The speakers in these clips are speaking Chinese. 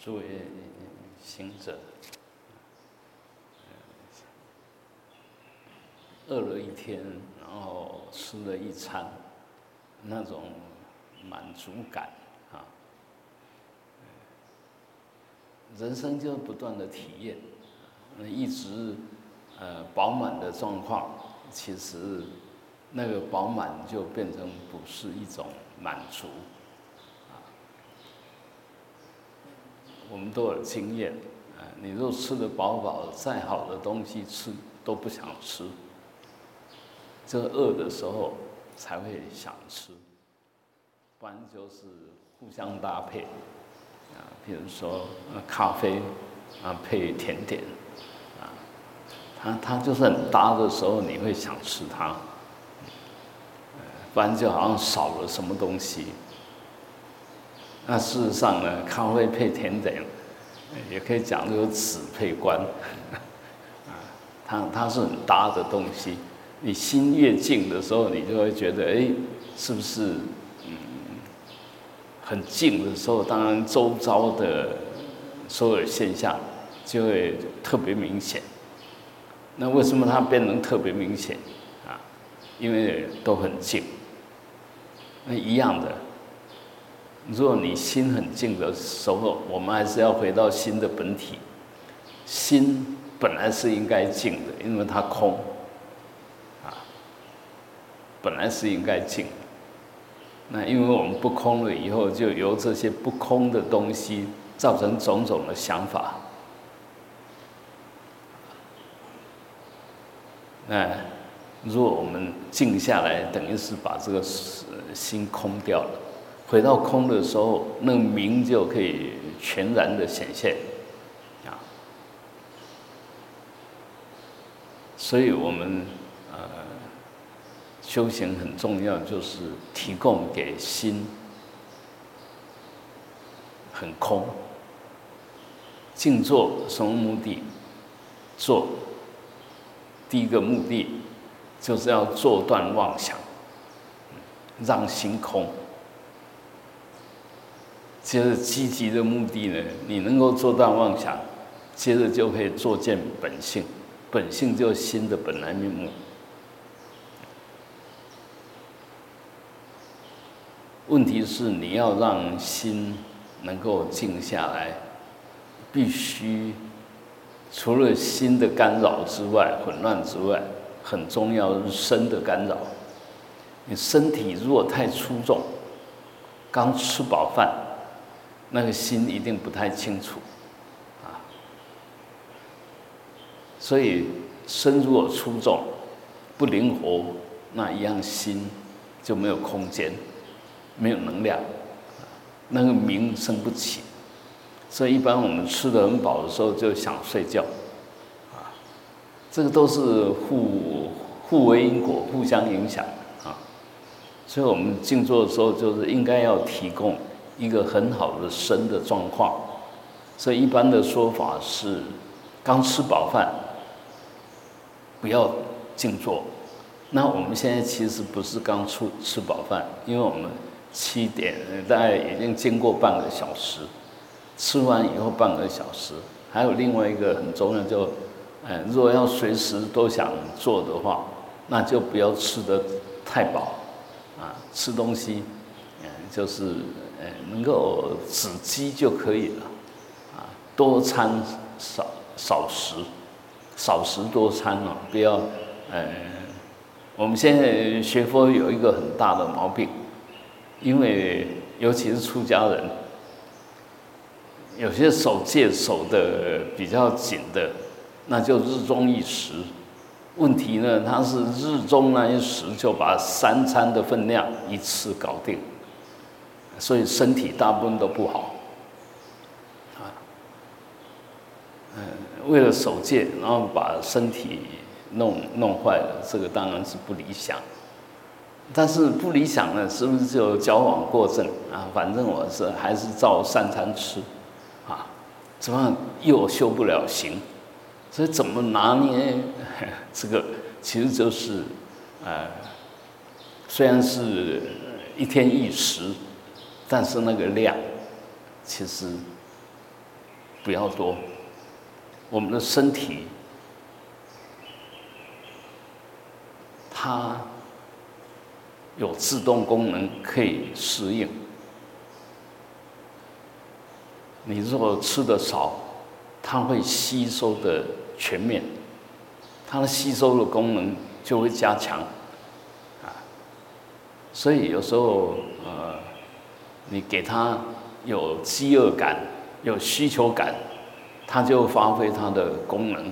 作为行者，饿了一天，然后吃了一餐，那种满足感啊，人生就不断的体验，一直呃饱满的状况，其实那个饱满就变成不是一种满足。我们都有经验，啊，你若吃的饱饱，再好的东西吃都不想吃，这饿的时候才会想吃，不然就是互相搭配，啊，比如说咖啡啊配甜点，啊，它它就是很搭的时候，你会想吃它，不然就好像少了什么东西。那事实上呢，咖啡配甜点，也可以讲究此配观，啊，它它是很搭的东西。你心越静的时候，你就会觉得，哎，是不是嗯很静的时候，当然周遭的所有现象就会特别明显。那为什么它变成特别明显啊？因为都很静。那一样的。如果你心很静的时候，我们还是要回到心的本体。心本来是应该静的，因为它空，啊，本来是应该静。那因为我们不空了以后，就由这些不空的东西造成种种的想法。那如果我们静下来，等于是把这个心空掉了。回到空的时候，那个明就可以全然的显现，啊，所以我们呃修行很重要，就是提供给心很空，静坐什么目的？做第一个目的就是要做断妄想，让心空。接着积极的目的呢，你能够做到妄想，接着就可以作见本性，本性就是心的本来面目。问题是你要让心能够静下来，必须除了心的干扰之外，混乱之外，很重要是身的干扰。你身体如果太粗重，刚吃饱饭。那个心一定不太清楚，啊，所以身如果粗重、不灵活，那一样心就没有空间，没有能量，那个名生不起。所以一般我们吃的很饱的时候就想睡觉，啊，这个都是互互为因果、互相影响啊。所以我们静坐的时候就是应该要提供。一个很好的身的状况，所以一般的说法是，刚吃饱饭，不要静坐。那我们现在其实不是刚出吃饱饭，因为我们七点大概已经经过半个小时，吃完以后半个小时，还有另外一个很重要，就，嗯，如果要随时都想做的话，那就不要吃的太饱，啊，吃东西，嗯，就是。哎，能够止饥就可以了，啊，多餐少少食，少食多餐哦，不要，呃，我们现在学佛有一个很大的毛病，因为尤其是出家人，有些守戒守的比较紧的，那就日中一食，问题呢，他是日中那一食就把三餐的分量一次搞定。所以身体大部分都不好，啊，嗯，为了守戒，然后把身体弄弄坏了，这个当然是不理想。但是不理想呢，是不是就矫枉过正啊？反正我是还是照三餐吃，啊，怎么又修不了行？所以怎么拿捏这个，其实就是，呃，虽然是一天一食。但是那个量，其实不要多。我们的身体，它有自动功能可以适应。你如果吃的少，它会吸收的全面，它的吸收的功能就会加强，啊，所以有时候呃，你给它有饥饿感、有需求感，它就发挥它的功能。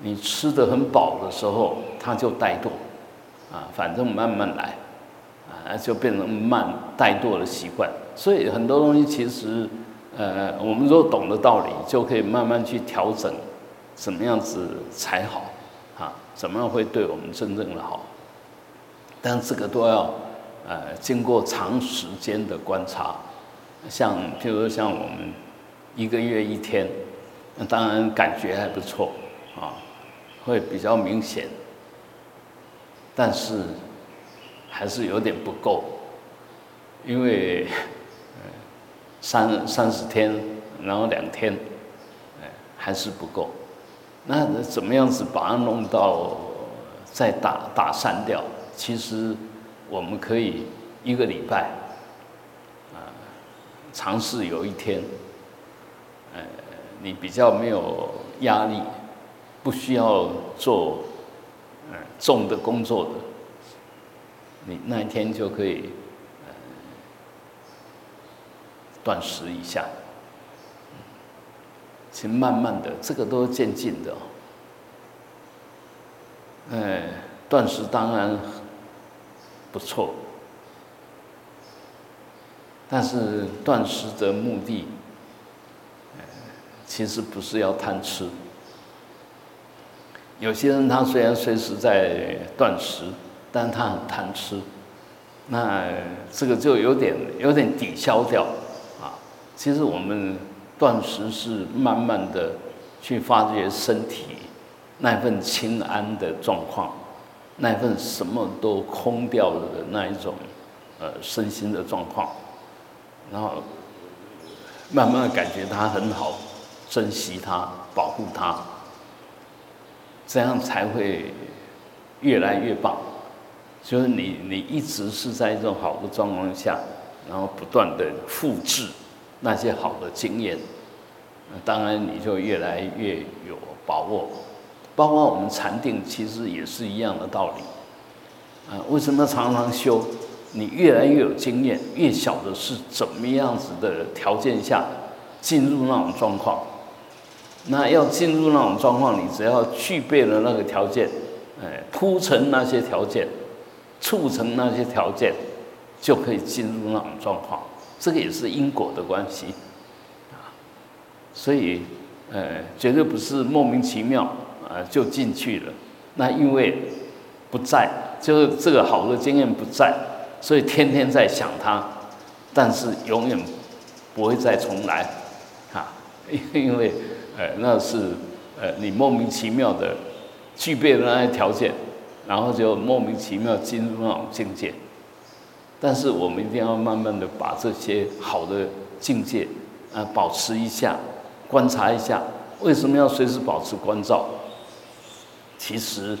你吃的很饱的时候，它就怠惰，啊，反正慢慢来，啊，就变成慢怠惰的习惯。所以很多东西其实。呃，我们如果懂得道理，就可以慢慢去调整，怎么样子才好，啊，怎么样会对我们真正的好？但这个都要呃经过长时间的观察，像譬如说像我们一个月一天，当然感觉还不错啊，会比较明显，但是还是有点不够，因为。三三十天，然后两天，哎，还是不够。那怎么样子把它弄到再打打散掉？其实我们可以一个礼拜，啊，尝试有一天，呃，你比较没有压力，不需要做嗯重的工作的，你那一天就可以。断食一下，请慢慢的，这个都是渐进的。哎，断食当然不错，但是断食的目的，其实不是要贪吃。有些人他虽然随时在断食，但他很贪吃，那这个就有点有点抵消掉啊。其实我们断食是慢慢的去发掘身体那份清安的状况，那份什么都空掉了的那一种呃身心的状况，然后慢慢的感觉它很好，珍惜它，保护它，这样才会越来越棒。就是你你一直是在一种好的状况下，然后不断的复制。那些好的经验，当然你就越来越有把握。包括我们禅定，其实也是一样的道理。啊，为什么常常修？你越来越有经验，越晓得是怎么样子的条件下进入那种状况。那要进入那种状况，你只要具备了那个条件，哎，铺成那些条件，促成那些条件，就可以进入那种状况。这个也是因果的关系，啊，所以，呃，绝对不是莫名其妙，呃，就进去了。那因为不在，就是这个好的经验不在，所以天天在想它，但是永远不会再重来，啊，因为，呃，那是，呃，你莫名其妙的具备了那些条件，然后就莫名其妙进入那种境界。但是我们一定要慢慢的把这些好的境界，啊，保持一下，观察一下。为什么要随时保持关照？其实，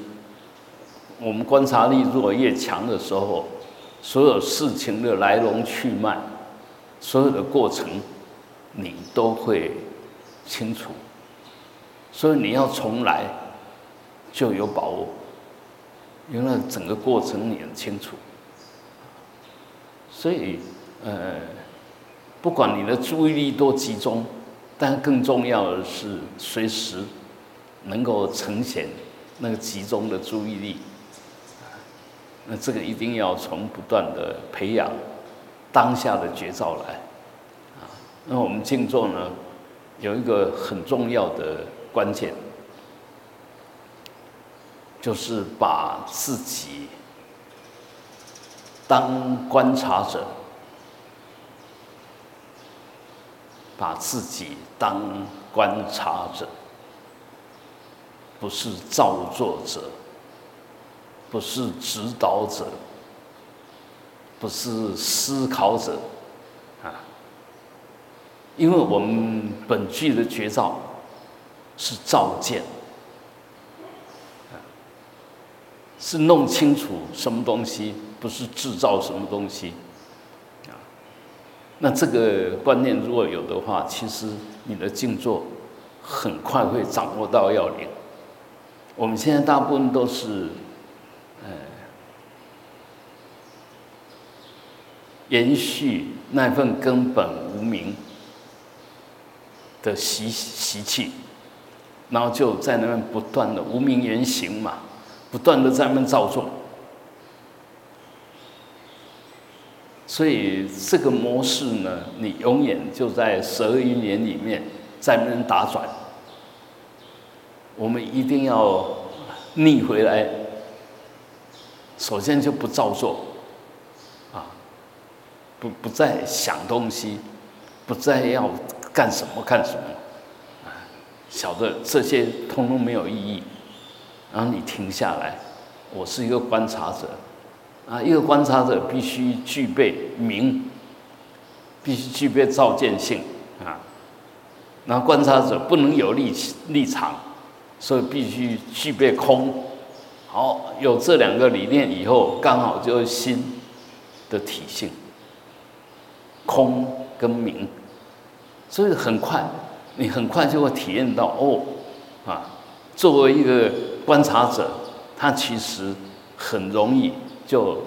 我们观察力如果越强的时候，所有事情的来龙去脉，所有的过程，你都会清楚。所以你要重来，就有把握，因为整个过程你很清楚。所以，呃，不管你的注意力多集中，但更重要的是随时能够呈现那个集中的注意力。那这个一定要从不断的培养当下的绝招来。啊，那我们静坐呢，有一个很重要的关键，就是把自己。当观察者，把自己当观察者，不是造作者，不是指导者，不是思考者，啊，因为我们本具的绝招是照见，是弄清楚什么东西，不是制造什么东西。啊，那这个观念如果有的话，其实你的静坐很快会掌握到要领。我们现在大部分都是，呃，延续那份根本无名的习习气，然后就在那边不断的无名言行嘛，不断的在那边造作，所以这个模式呢，你永远就在十二因缘里面在那边打转。我们一定要逆回来，首先就不造作，啊，不不再想东西，不再要干什么干什么，啊，晓得这些通通没有意义，然后你停下来，我是一个观察者，啊，一个观察者必须具备明，必须具备照见性，啊，然后观察者不能有立立场。所以必须具备空，好，有这两个理念以后，刚好就是心的体性，空跟明，所以很快，你很快就会体验到哦，啊，作为一个观察者，他其实很容易就，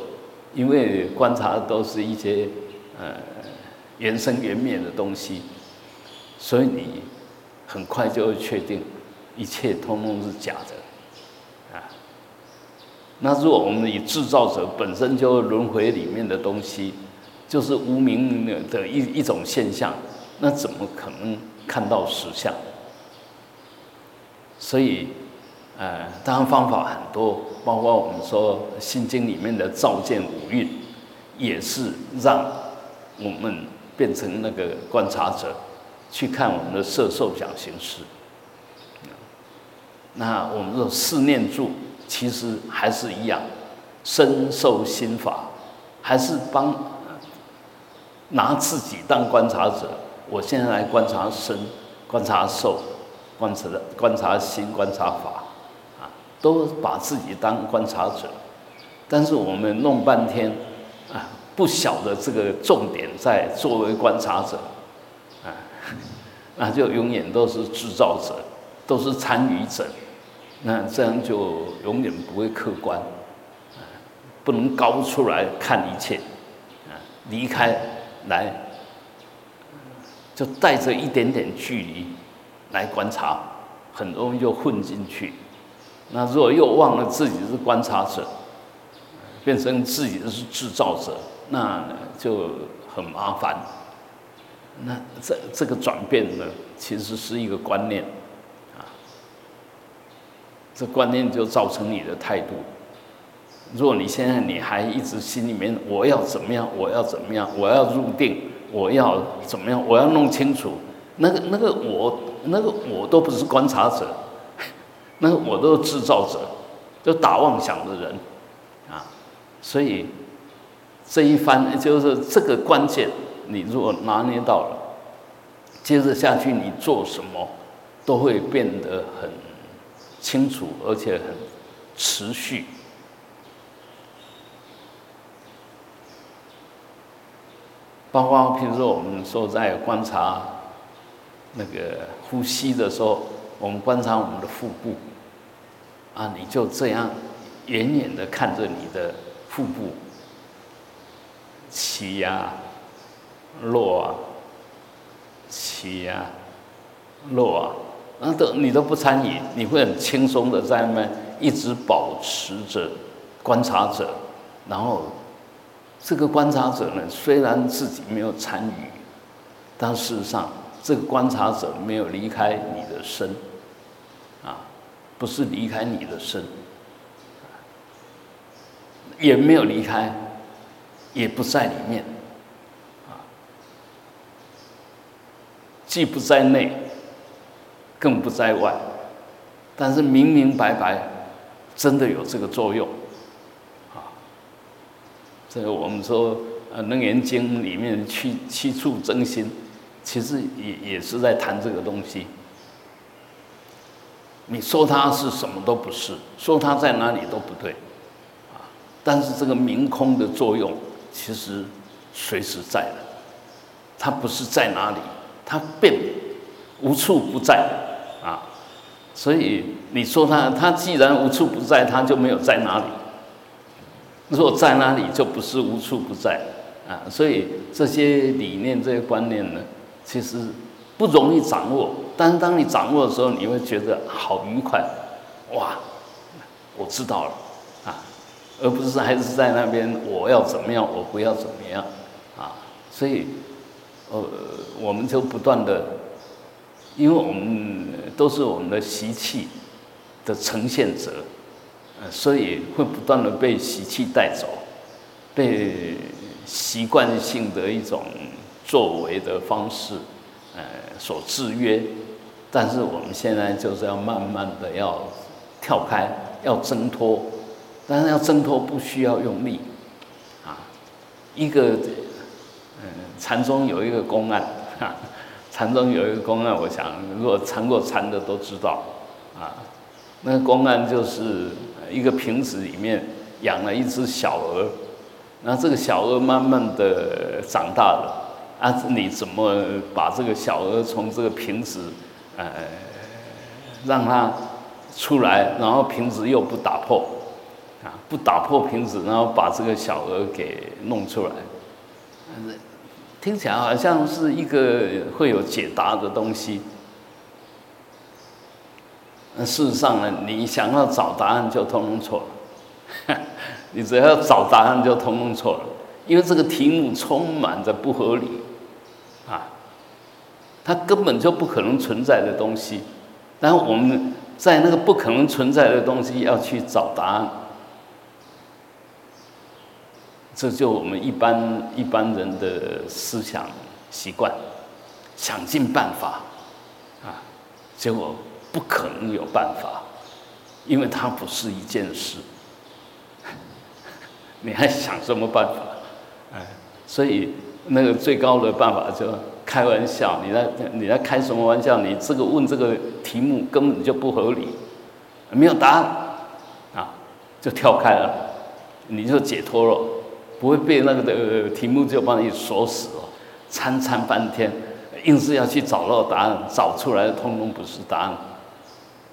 因为观察都是一些呃原生原灭的东西，所以你很快就会确定。一切通通是假的，啊！那如果我们以制造者本身就轮回里面的东西，就是无名的一一种现象，那怎么可能看到实相？所以，呃，当然方法很多，包括我们说《心经》里面的照见五蕴，也是让我们变成那个观察者，去看我们的色受想行识。那我们这种四念住，其实还是一样，身受心法，还是帮拿自己当观察者。我现在来观察身，观察受，观察观察心，观察法，啊，都把自己当观察者。但是我们弄半天，啊，不晓得这个重点在作为观察者，啊，那就永远都是制造者，都是参与者。那这样就永远不会客观，不能高出来看一切，啊，离开来，就带着一点点距离来观察，很容易就混进去。那如果又忘了自己是观察者，变成自己是制造者，那就很麻烦。那这这个转变呢，其实是一个观念。这观念就造成你的态度。如果你现在你还一直心里面我要怎么样，我要怎么样，我要入定，我要怎么样，我要弄清楚，那个那个我那个我都不是观察者，那个我都是制造者，就打妄想的人啊。所以这一番就是这个关键，你如果拿捏到了，接着下去你做什么都会变得很。清楚而且很持续，包括平时我们说在观察那个呼吸的时候，我们观察我们的腹部，啊，你就这样远远的看着你的腹部起呀、落啊、起呀、落啊。那都你都不参与，你会很轻松的在那一直保持着观察者，然后这个观察者呢，虽然自己没有参与，但事实上这个观察者没有离开你的身，啊，不是离开你的身，也没有离开，也不在里面，啊，既不在内。更不在外，但是明明白白，真的有这个作用，啊，这个我们说呃《楞严经》里面七七处真心，其实也也是在谈这个东西。你说它是什么都不是，说它在哪里都不对，啊！但是这个明空的作用其实随时在的，它不是在哪里，它变无处不在，所以你说他，他既然无处不在，他就没有在哪里。如果在哪里，就不是无处不在，啊！所以这些理念、这些观念呢，其实不容易掌握。但是当你掌握的时候，你会觉得好愉快，哇！我知道了啊，而不是还是在那边我要怎么样，我不要怎么样啊。所以，呃，我们就不断的，因为我们都是我们的习气的呈现者，呃，所以会不断的被习气带走，被习惯性的一种作为的方式，呃，所制约。但是我们现在就是要慢慢的要跳开，要挣脱，但是要挣脱不需要用力，啊，一个，嗯，禅宗有一个公案，哈，禅宗有一个公案，我想如果禅过禅的都知道，啊，那个公案就是一个瓶子里面养了一只小鹅，那这个小鹅慢慢的长大了，啊，你怎么把这个小鹅从这个瓶子呃，让它出来，然后瓶子又不打破，啊，不打破瓶子，然后把这个小鹅给弄出来，听起来好像是一个会有解答的东西。那事实上呢，你想要找答案就通通错了，你只要找答案就通通错了，因为这个题目充满着不合理。啊它根本就不可能存在的东西，然后我们在那个不可能存在的东西要去找答案，这就我们一般一般人的思想习惯，想尽办法，啊，结果不可能有办法，因为它不是一件事，你还想什么办法？哎，所以那个最高的办法就。开玩笑，你在你在开什么玩笑？你这个问这个题目根本就不合理，没有答案啊，就跳开了，你就解脱了，不会被那个的题目就把你锁死了，参参半天，硬是要去找到答案，找出来通通不是答案，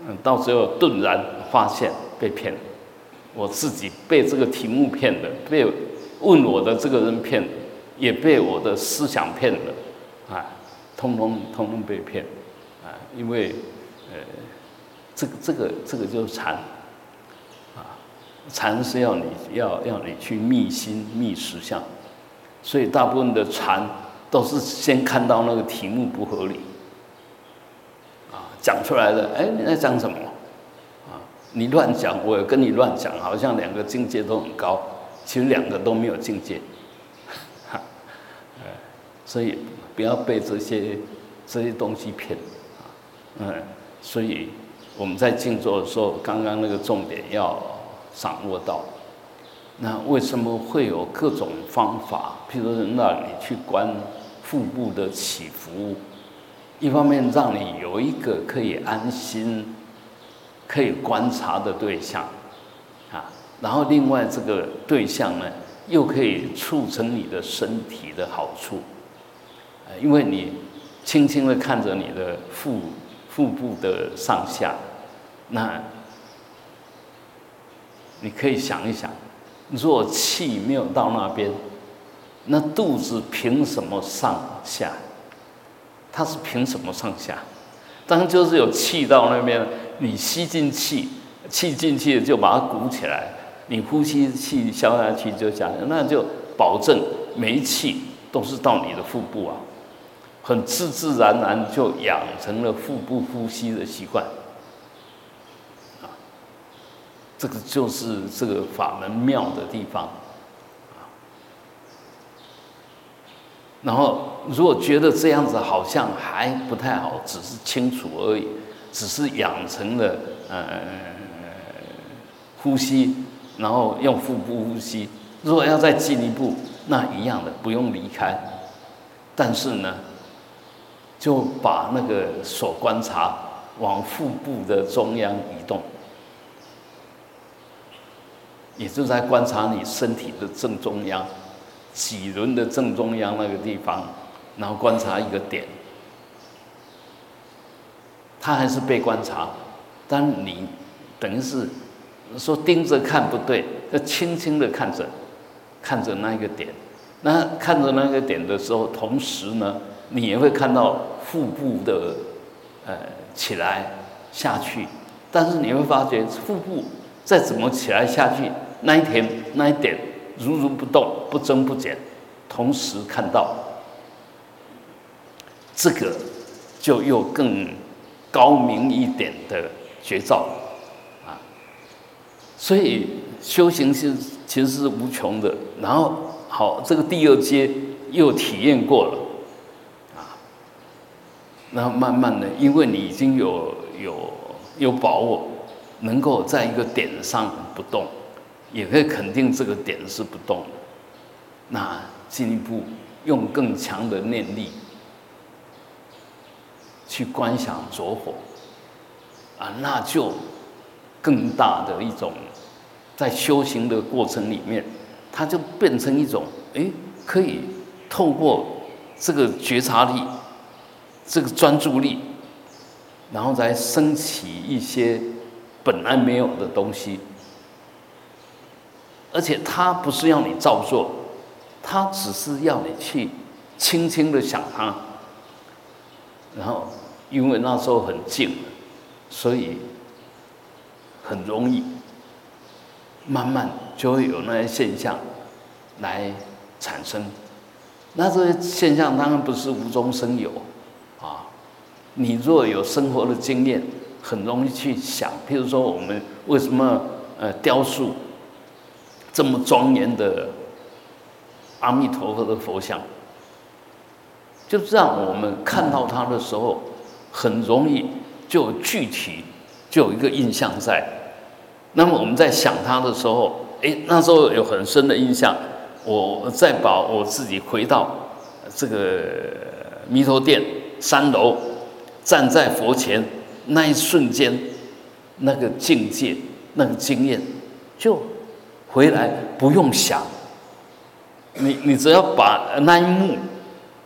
嗯，到最后顿然发现被骗了，我自己被这个题目骗了，被问我的这个人骗了，也被我的思想骗了。啊，通通通通被骗，啊，因为，呃，这个这个这个就是禅，禅是要你要要你去密心密实相，所以大部分的禅都是先看到那个题目不合理，啊，讲出来的，哎，你在讲什么？啊，你乱讲，我跟你乱讲，好像两个境界都很高，其实两个都没有境界，哈，所以。不要被这些这些东西骗，啊，嗯，所以我们在静坐的时候，刚刚那个重点要掌握到。那为什么会有各种方法？譬如让你去观腹部的起伏，一方面让你有一个可以安心、可以观察的对象，啊，然后另外这个对象呢，又可以促成你的身体的好处。因为你轻轻的看着你的腹腹部的上下，那你可以想一想，若气没有到那边，那肚子凭什么上下？它是凭什么上下？当就是有气到那边，你吸进气，气进去就把它鼓起来，你呼吸气消下去就下来，那就保证没气都是到你的腹部啊。很自自然然就养成了腹部呼吸的习惯，啊，这个就是这个法门妙的地方，然后如果觉得这样子好像还不太好，只是清楚而已，只是养成了呃呼吸，然后用腹部呼吸，如果要再进一步，那一样的不用离开，但是呢。就把那个手观察往腹部的中央移动，也就在观察你身体的正中央，脊轮的正中央那个地方，然后观察一个点。他还是被观察，但你等于是说盯着看不对，要轻轻的看着，看着那一个点。那看着那个点的时候，同时呢，你也会看到腹部的呃起来下去。但是你会发觉腹部再怎么起来下去，那一天那一点如如不动，不增不减，同时看到这个就又更。高明一点的绝招啊，所以修行是其实是无穷的。然后好，这个第二阶又体验过了啊，然后慢慢的，因为你已经有有有把握，能够在一个点上不动，也可以肯定这个点是不动的。那进一步用更强的念力。去观想着火，啊，那就更大的一种，在修行的过程里面，它就变成一种，哎，可以透过这个觉察力，这个专注力，然后再升起一些本来没有的东西，而且他不是要你照做，他只是要你去轻轻的想它。然后，因为那时候很静，所以很容易，慢慢就会有那些现象来产生。那这些现象当然不是无中生有，啊，你若有生活的经验，很容易去想。譬如说，我们为什么呃雕塑这么庄严的阿弥陀佛的佛像？就让我们看到它的时候，很容易就具体就有一个印象在。那么我们在想它的时候，哎，那时候有很深的印象。我再把我自己回到这个弥陀殿三楼，站在佛前那一瞬间，那个境界、那个经验，就回来不用想。你你只要把那一幕。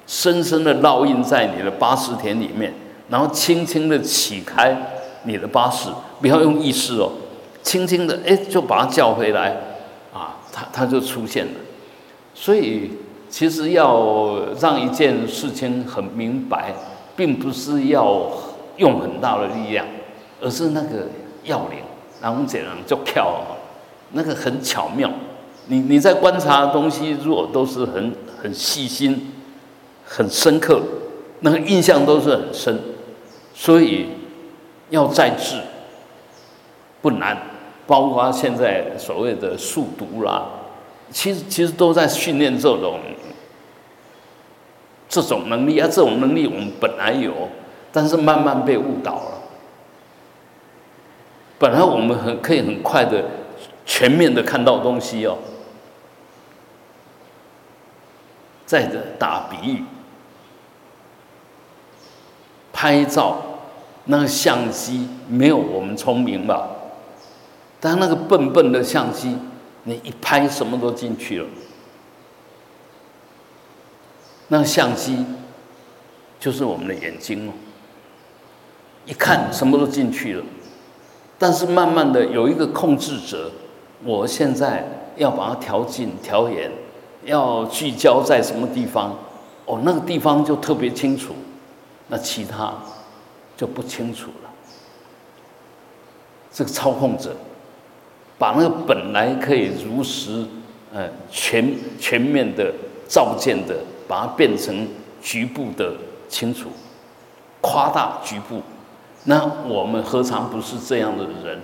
深深的烙印在你的八识田里面，然后轻轻的起开你的八识，不要用意识哦，轻轻的哎就把它叫回来，啊，它它就出现了。所以其实要让一件事情很明白，并不是要用很大的力量，而是那个要领，然后这样就跳，那个很巧妙。你你在观察的东西，如果都是很很细心。很深刻，那个印象都是很深，所以要再治不难。包括现在所谓的速读啦，其实其实都在训练这种这种能力啊。这种能力我们本来有，但是慢慢被误导了。本来我们很可以很快的全面的看到东西哦。再者打比喻。拍照，那个相机没有我们聪明吧？但那个笨笨的相机，你一拍什么都进去了。那个相机就是我们的眼睛哦，一看什么都进去了。但是慢慢的有一个控制者，我现在要把它调近、调远，要聚焦在什么地方？哦，那个地方就特别清楚。那其他就不清楚了。这个操控者把那个本来可以如实、呃全全面的照见的，把它变成局部的清楚，夸大局部。那我们何尝不是这样的人？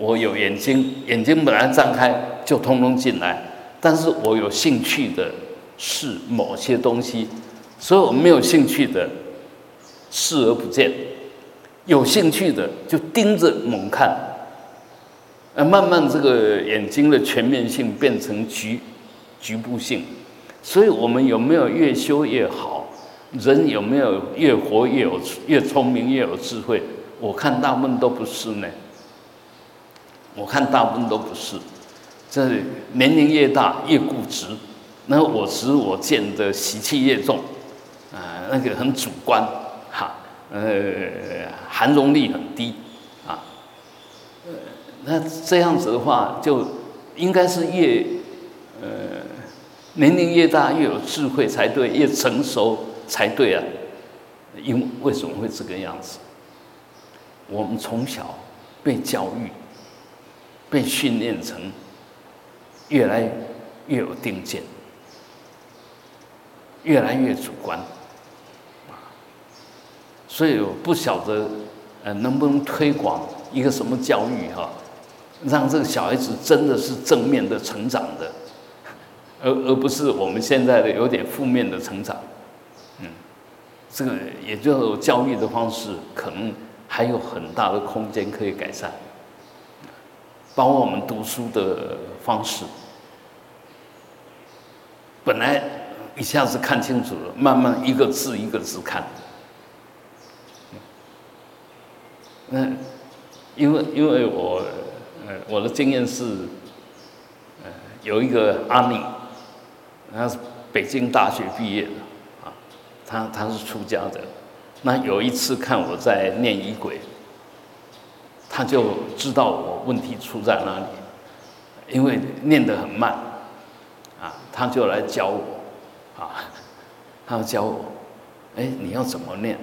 我有眼睛，眼睛本来张开就通通进来，但是我有兴趣的是某些东西。所以我没有兴趣的视而不见，有兴趣的就盯着猛看，呃，慢慢这个眼睛的全面性变成局局部性。所以我们有没有越修越好？人有没有越活越有越聪明越有智慧？我看大部分都不是呢。我看大部分都不是，这年龄越大越固执，那我执我见的习气越重，啊，那个很主观，哈，呃，含容力很低，啊，呃，那这样子的话，就应该是越呃年龄越大越有智慧才对，越成熟才对啊。因为什么会这个样子？我们从小被教育。被训练成越来越有定见，越来越主观，所以我不晓得呃能不能推广一个什么教育哈，让这个小孩子真的是正面的成长的，而而不是我们现在的有点负面的成长，嗯，这个也就教育的方式可能还有很大的空间可以改善。包括我们读书的方式，本来一下子看清楚了，慢慢一个字一个字看。那因为因为我呃我的经验是，有一个阿尼，他是北京大学毕业的啊，他他是出家的，那有一次看我在念仪轨。他就知道我问题出在哪里，因为念得很慢，啊，他就来教我，啊，他要教我，哎，你要怎么念？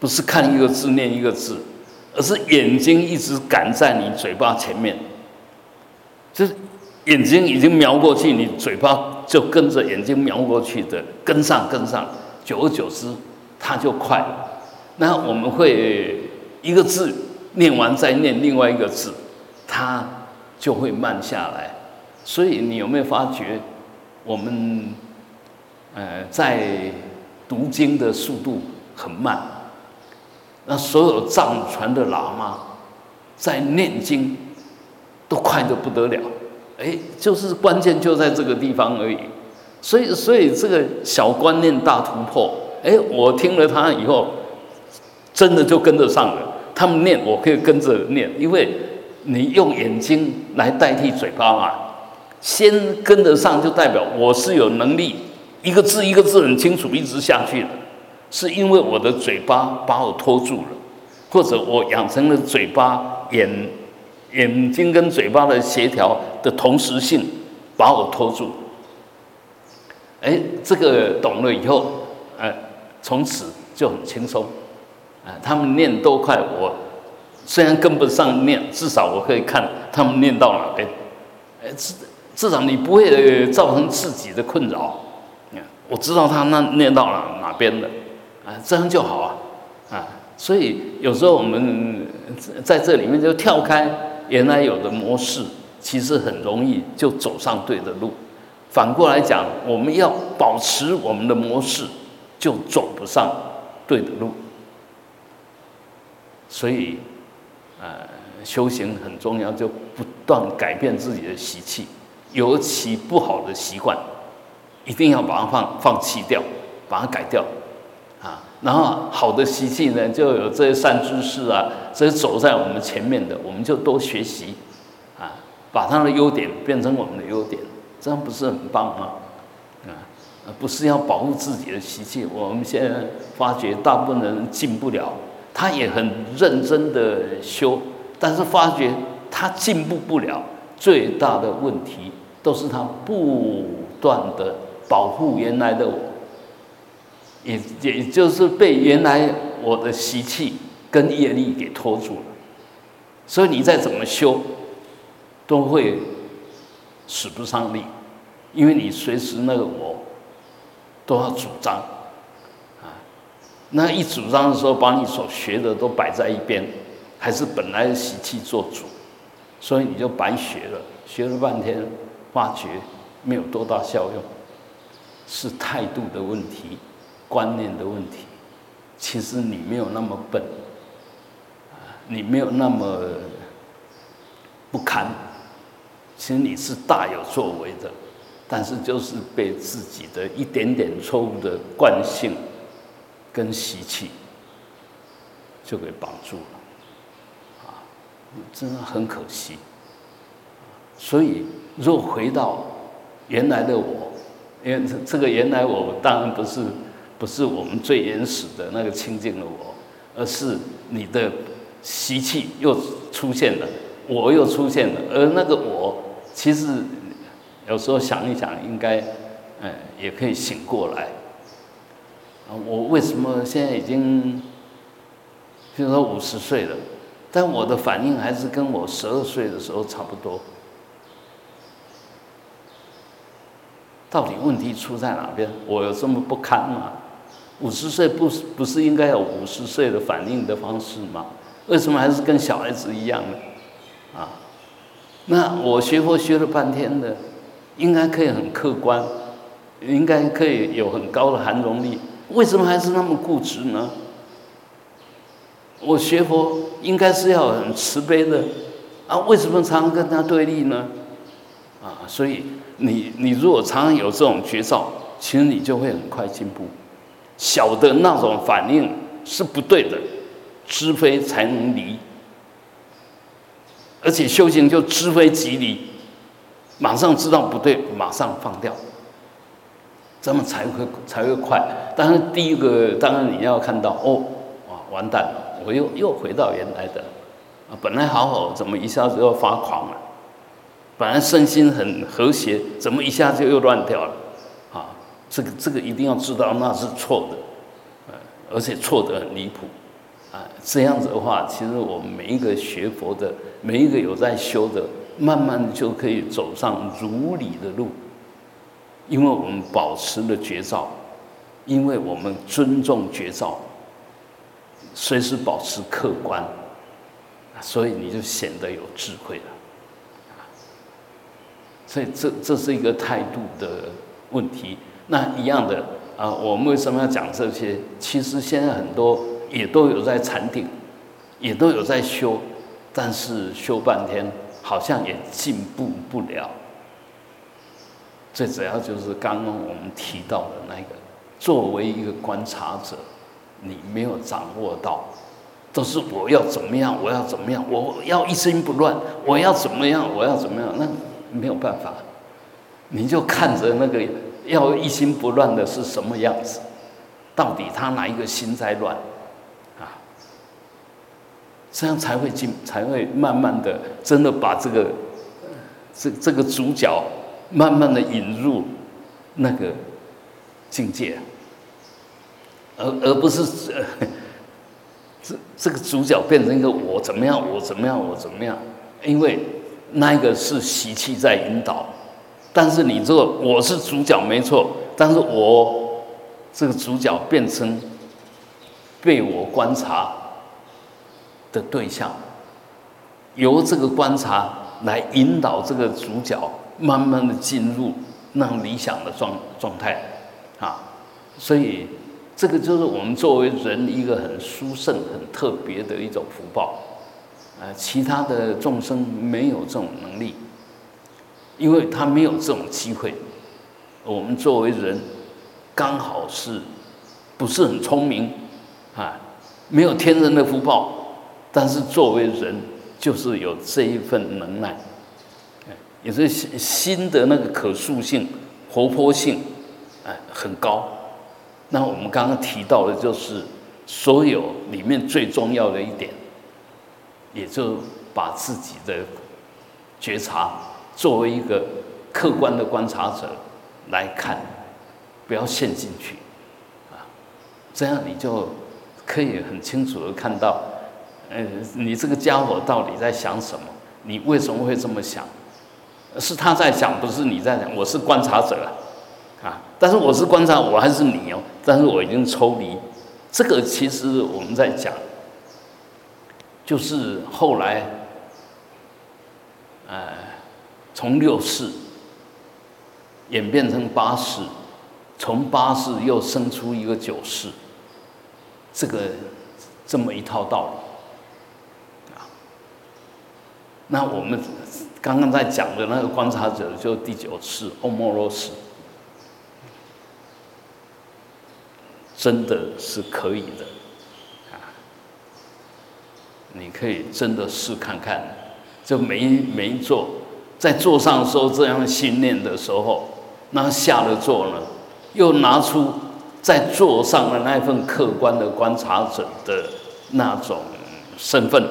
不是看一个字念一个字，而是眼睛一直赶在你嘴巴前面，就是眼睛已经瞄过去，你嘴巴就跟着眼睛瞄过去的跟上跟上，久而久之，他就快了。那我们会。一个字念完再念另外一个字，它就会慢下来。所以你有没有发觉，我们呃在读经的速度很慢？那所有藏传的喇嘛在念经都快得不得了。哎，就是关键就在这个地方而已。所以，所以这个小观念大突破。哎，我听了他以后。真的就跟得上了，他们念我可以跟着念，因为你用眼睛来代替嘴巴嘛，先跟得上就代表我是有能力，一个字一个字很清楚一直下去的，是因为我的嘴巴把我拖住了，或者我养成了嘴巴眼眼睛跟嘴巴的协调的同时性把我拖住，哎，这个懂了以后，哎，从此就很轻松。他们念多快，我虽然跟不上念，至少我可以看他们念到哪边。哎，至至少你不会造成自己的困扰。我知道他那念到哪哪边的，啊，这样就好啊，啊，所以有时候我们在这里面就跳开原来有的模式，其实很容易就走上对的路。反过来讲，我们要保持我们的模式，就走不上对的路。所以，呃，修行很重要，就不断改变自己的习气，尤其不好的习惯，一定要把它放放弃掉，把它改掉，啊，然后好的习气呢，就有这些善知识啊，这些走在我们前面的，我们就多学习，啊，把他的优点变成我们的优点，这样不是很棒吗？啊，不是要保护自己的习气，我们现在发觉大部分人进不了。他也很认真的修，但是发觉他进步不了，最大的问题都是他不断的保护原来的我，也也就是被原来我的习气跟业力给拖住了，所以你再怎么修，都会使不上力，因为你随时那个我都要主张。那一主张的时候，把你所学的都摆在一边，还是本来习气做主，所以你就白学了，学了半天，发觉没有多大效用，是态度的问题，观念的问题。其实你没有那么笨，你没有那么不堪，其实你是大有作为的，但是就是被自己的一点点错误的惯性跟习气就给绑住了，啊，真的很可惜。所以，若回到原来的我，因为这这个原来我当然不是不是我们最原始的那个清净的我，而是你的习气又出现了，我又出现了，而那个我其实。有时候想一想，应该，嗯，也可以醒过来。啊，我为什么现在已经，比如说五十岁了，但我的反应还是跟我十二岁的时候差不多？到底问题出在哪边？我有这么不堪吗？五十岁不是不是应该有五十岁的反应的方式吗？为什么还是跟小孩子一样呢？啊，那我学佛学了半天的。应该可以很客观，应该可以有很高的含容力，为什么还是那么固执呢？我学佛应该是要很慈悲的，啊，为什么常常跟他对立呢？啊，所以你你如果常常有这种绝招，其实你就会很快进步。小的那种反应是不对的，知非才能离，而且修行就知非即离。马上知道不对，马上放掉，这么才会才会快。但是第一个，当然你要看到哦，哇，完蛋了，我又又回到原来的，啊，本来好好，怎么一下子又发狂了？本来身心很和谐，怎么一下子又乱掉了？啊，这个这个一定要知道那是错的，而且错得很离谱，啊，这样子的话，其实我们每一个学佛的，每一个有在修的。慢慢就可以走上如理的路，因为我们保持了绝招，因为我们尊重绝招，随时保持客观，所以你就显得有智慧了。所以这这是一个态度的问题。那一样的啊，我们为什么要讲这些？其实现在很多也都有在禅定，也都有在修，但是修半天。好像也进步不了。最主要就是刚刚我们提到的那个，作为一个观察者，你没有掌握到，都是我要怎么样，我要怎么样，我要一心不乱，我要怎么样，我要怎么样，那没有办法，你就看着那个要一心不乱的是什么样子，到底他哪一个心在乱？啊这样才会进，才会慢慢的真的把这个这这个主角慢慢的引入那个境界，而而不是这这个主角变成一个我怎么样，我怎么样，我怎么样？因为那个是习气在引导，但是你这个我是主角没错，但是我这个主角变成被我观察。的对象，由这个观察来引导这个主角慢慢的进入那理想的状状态，啊，所以这个就是我们作为人一个很殊胜、很特别的一种福报，啊，其他的众生没有这种能力，因为他没有这种机会，我们作为人刚好是不是很聪明，啊，没有天人的福报。但是作为人，就是有这一份能耐，也是心的那个可塑性、活泼性，哎，很高。那我们刚刚提到的，就是所有里面最重要的一点，也就把自己的觉察作为一个客观的观察者来看，不要陷进去，啊，这样你就可以很清楚的看到。呃，你这个家伙到底在想什么？你为什么会这么想？是他在想，不是你在想。我是观察者啊，但是我是观察，我还是你哦。但是我已经抽离。这个其实我们在讲，就是后来，呃，从六世演变成八世，从八世又生出一个九世，这个这么一套道理啊。那我们刚刚在讲的那个观察者，就第九次欧莫罗斯，真的是可以的，啊，你可以真的试看看，就没没做，在座上时候这样训练的时候，那下了座呢，又拿出在座上的那份客观的观察者的那种身份，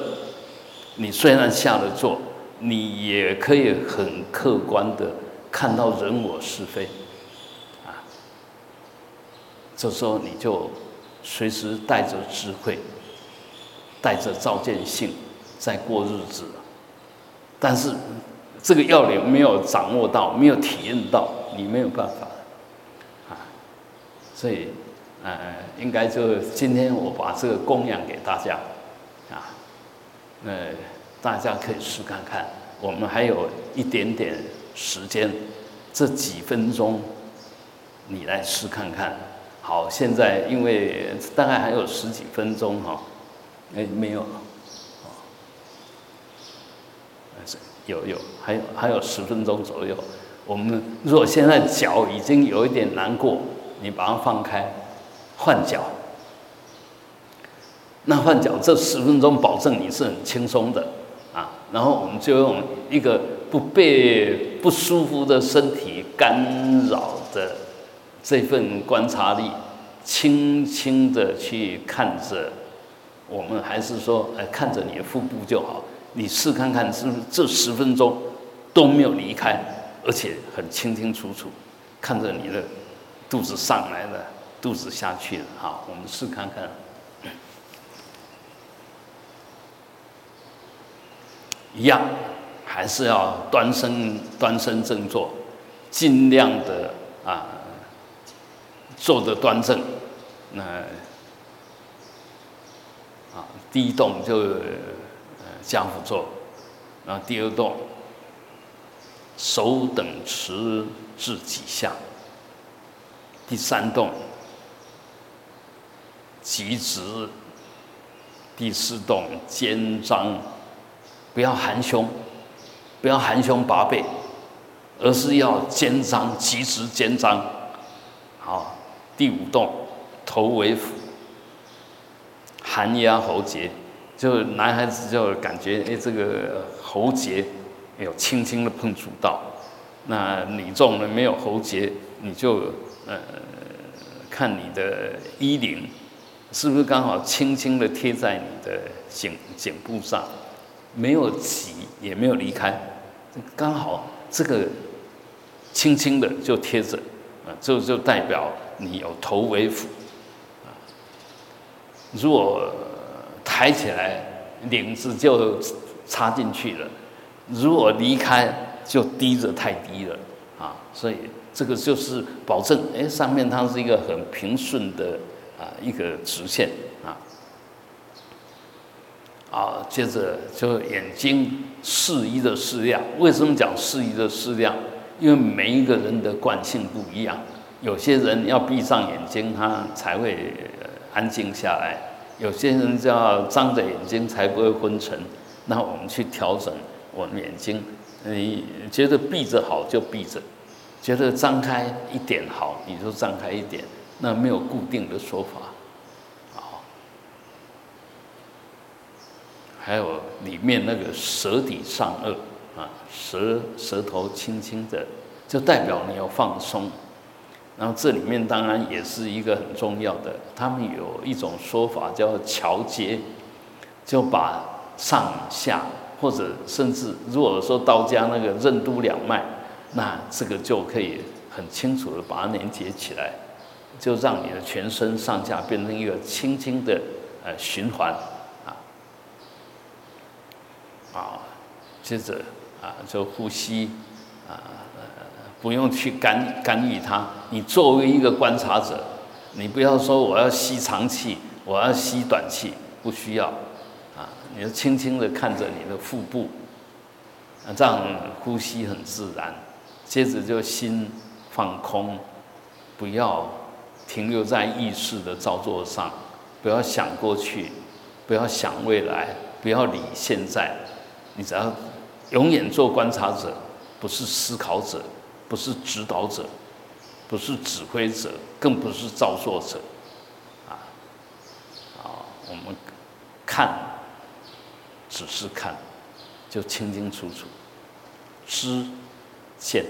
你虽然下了座。你也可以很客观的看到人我是非，啊，这时候你就随时带着智慧，带着照见性在过日子，但是这个要领没有掌握到，没有体验到，你没有办法，啊，所以呃，应该就今天我把这个供养给大家，啊，呃。大家可以试看看，我们还有一点点时间，这几分钟，你来试看看。好，现在因为大概还有十几分钟哈，哎，没有，有有，还有还有十分钟左右。我们如果现在脚已经有一点难过，你把它放开，换脚。那换脚这十分钟，保证你是很轻松的。然后我们就用一个不被不舒服的身体干扰的这份观察力，轻轻的去看着我们，还是说，哎，看着你的腹部就好。你试看看，是不是这十分钟都没有离开，而且很清清楚楚看着你的肚子上来了，肚子下去了。好，我们试看看。一样，还是要端身端身正坐，尽量的啊，坐的端正。那啊，第一动就呃家父坐，然后第二动手等持至几下，第三动极直，第四动肩张。不要含胸，不要含胸拔背，而是要肩张，及时肩张。好，第五动，头为俯，含压喉结，就男孩子就感觉哎，这个喉结有轻轻的碰触到。那女众呢，没有喉结，你就呃看你的衣领是不是刚好轻轻的贴在你的颈颈部上。没有挤，也没有离开，刚好这个轻轻的就贴着，啊，就就代表你有头为辅，啊，如果抬起来，领子就插进去了；如果离开，就低着太低了，啊，所以这个就是保证，哎，上面它是一个很平顺的啊一个直线。啊，接着就眼睛适宜的适量。为什么讲适宜的适量？因为每一个人的惯性不一样，有些人要闭上眼睛，他才会安静下来；有些人就要张着眼睛才不会昏沉。那我们去调整我们眼睛，你觉得闭着好就闭着，觉得张开一点好你就张开一点，那没有固定的说法。还有里面那个舌底上颚啊，舌舌头轻轻的，就代表你要放松。然后这里面当然也是一个很重要的，他们有一种说法叫桥接，就把上下或者甚至如果说道家那个任督两脉，那这个就可以很清楚的把它连接起来，就让你的全身上下变成一个轻轻的呃循环。啊，接着啊，就呼吸啊，不用去干干预它。你作为一个观察者，你不要说我要吸长气，我要吸短气，不需要啊。你就轻轻的看着你的腹部，啊，这样呼吸很自然。接着就心放空，不要停留在意识的造作上，不要想过去，不要想未来，不要理现在。你只要永远做观察者，不是思考者，不是指导者，不是指挥者，更不是造作者，啊，啊，我们看，只是看，就清清楚楚，知见。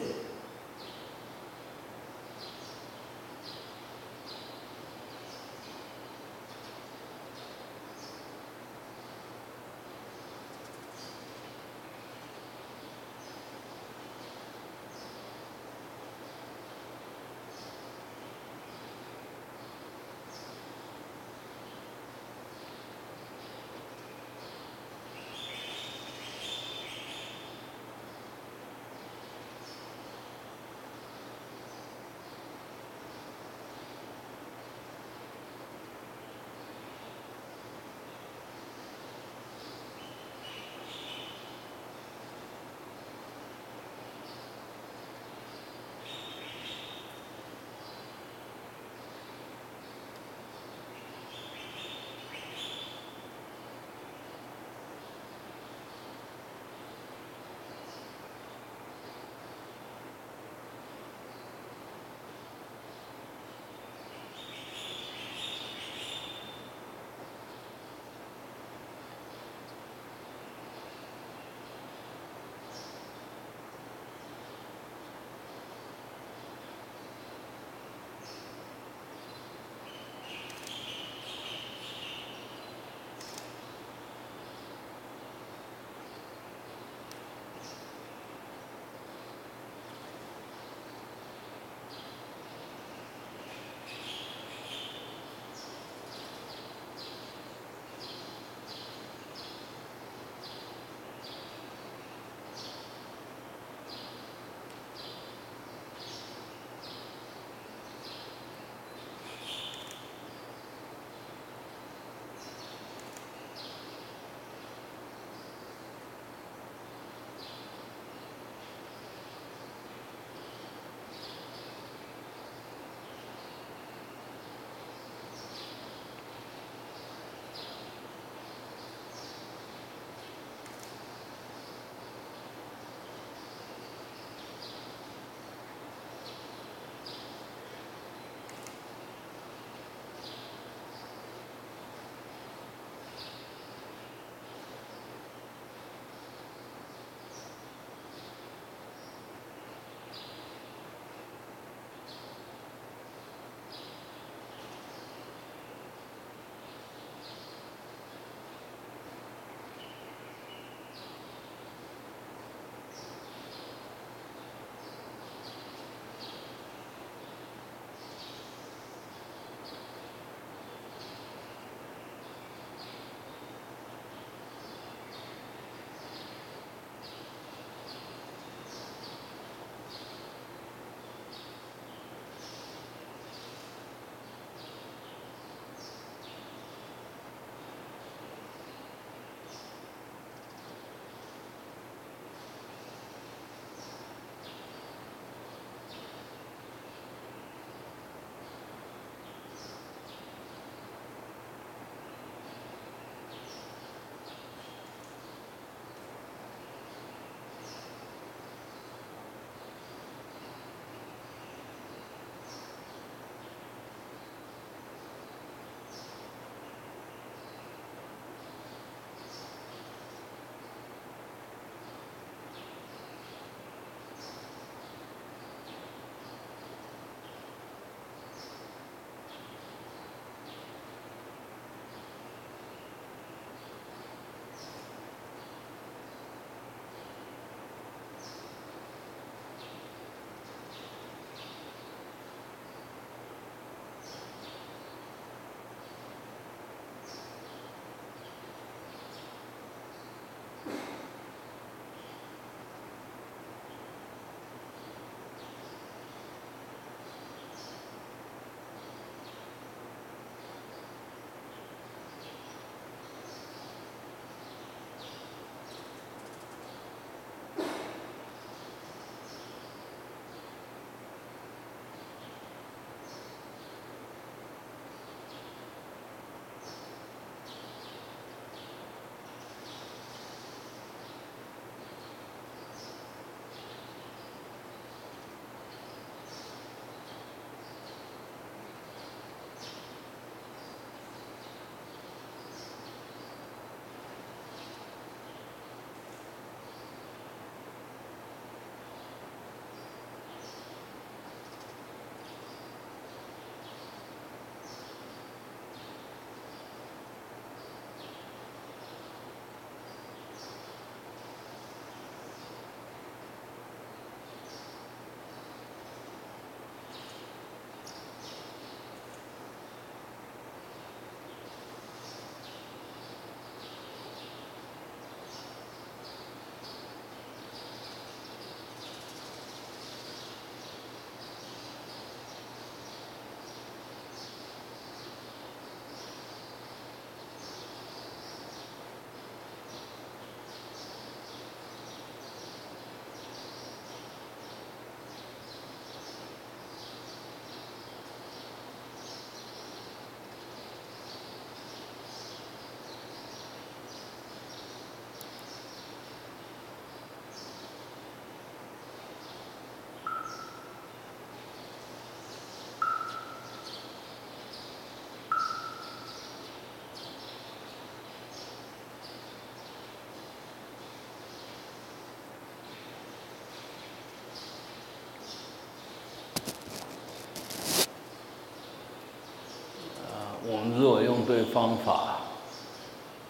我们如果用对方法，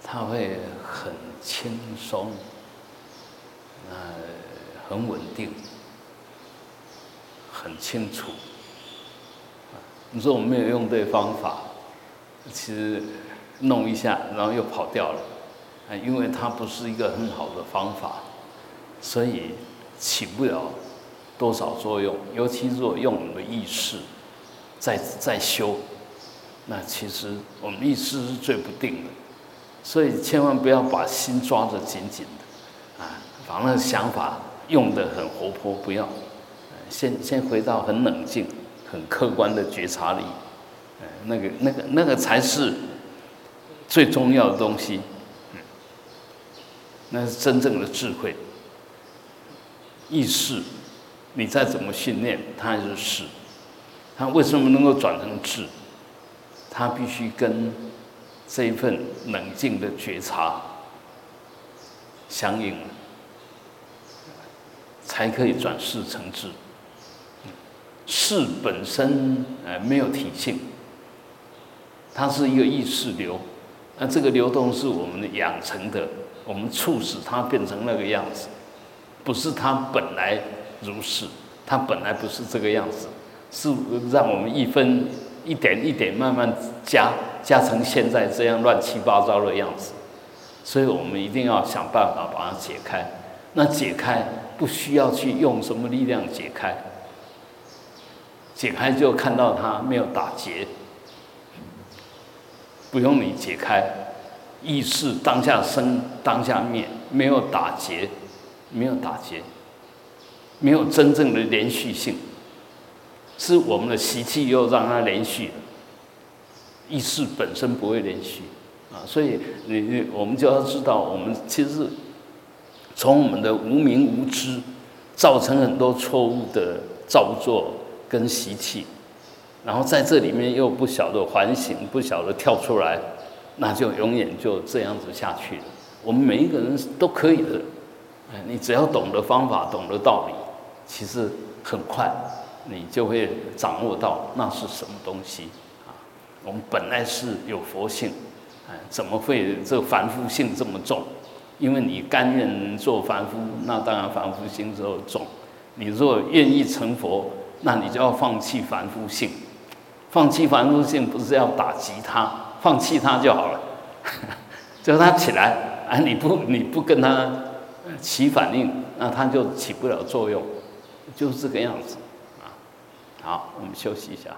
它会很轻松，呃，很稳定，很清楚。你说我没有用对方法，其实弄一下，然后又跑掉了，啊，因为它不是一个很好的方法，所以起不了多少作用。尤其是我用我们的意识在在修，那其实我们意识是最不定的，所以千万不要把心抓得紧紧的，啊，把那想法用得很活泼，不要，先先回到很冷静。很客观的觉察力，哎，那个、那个、那个才是最重要的东西，那是真正的智慧。意识，你再怎么训练，它还是识。它为什么能够转成智？他必须跟这一份冷静的觉察相应，才可以转世成智。事本身呃没有体性，它是一个意识流，那这个流动是我们的养成的，我们促使它变成那个样子，不是它本来如是，它本来不是这个样子，是让我们一分一点一点慢慢加加成现在这样乱七八糟的样子，所以我们一定要想办法把它解开。那解开不需要去用什么力量解开。解开就看到它没有打结，不用你解开，意识当下生当下灭，没有打结，没有打结，没有真正的连续性，是我们的习气又让它连续，意识本身不会连续啊，所以你你我们就要知道，我们其实从我们的无名无知，造成很多错误的造作。跟习气，然后在这里面又不晓得反省，不晓得跳出来，那就永远就这样子下去。我们每一个人都可以的，你只要懂得方法，懂得道理，其实很快你就会掌握到那是什么东西啊。我们本来是有佛性，哎，怎么会这凡夫性这么重？因为你甘愿做凡夫，那当然凡夫心就重。你若愿意成佛。那你就要放弃凡夫性，放弃凡夫性不是要打击他，放弃他就好了，叫他起来啊！你不你不跟他起反应，那他就起不了作用，就是这个样子。好，我们休息一下。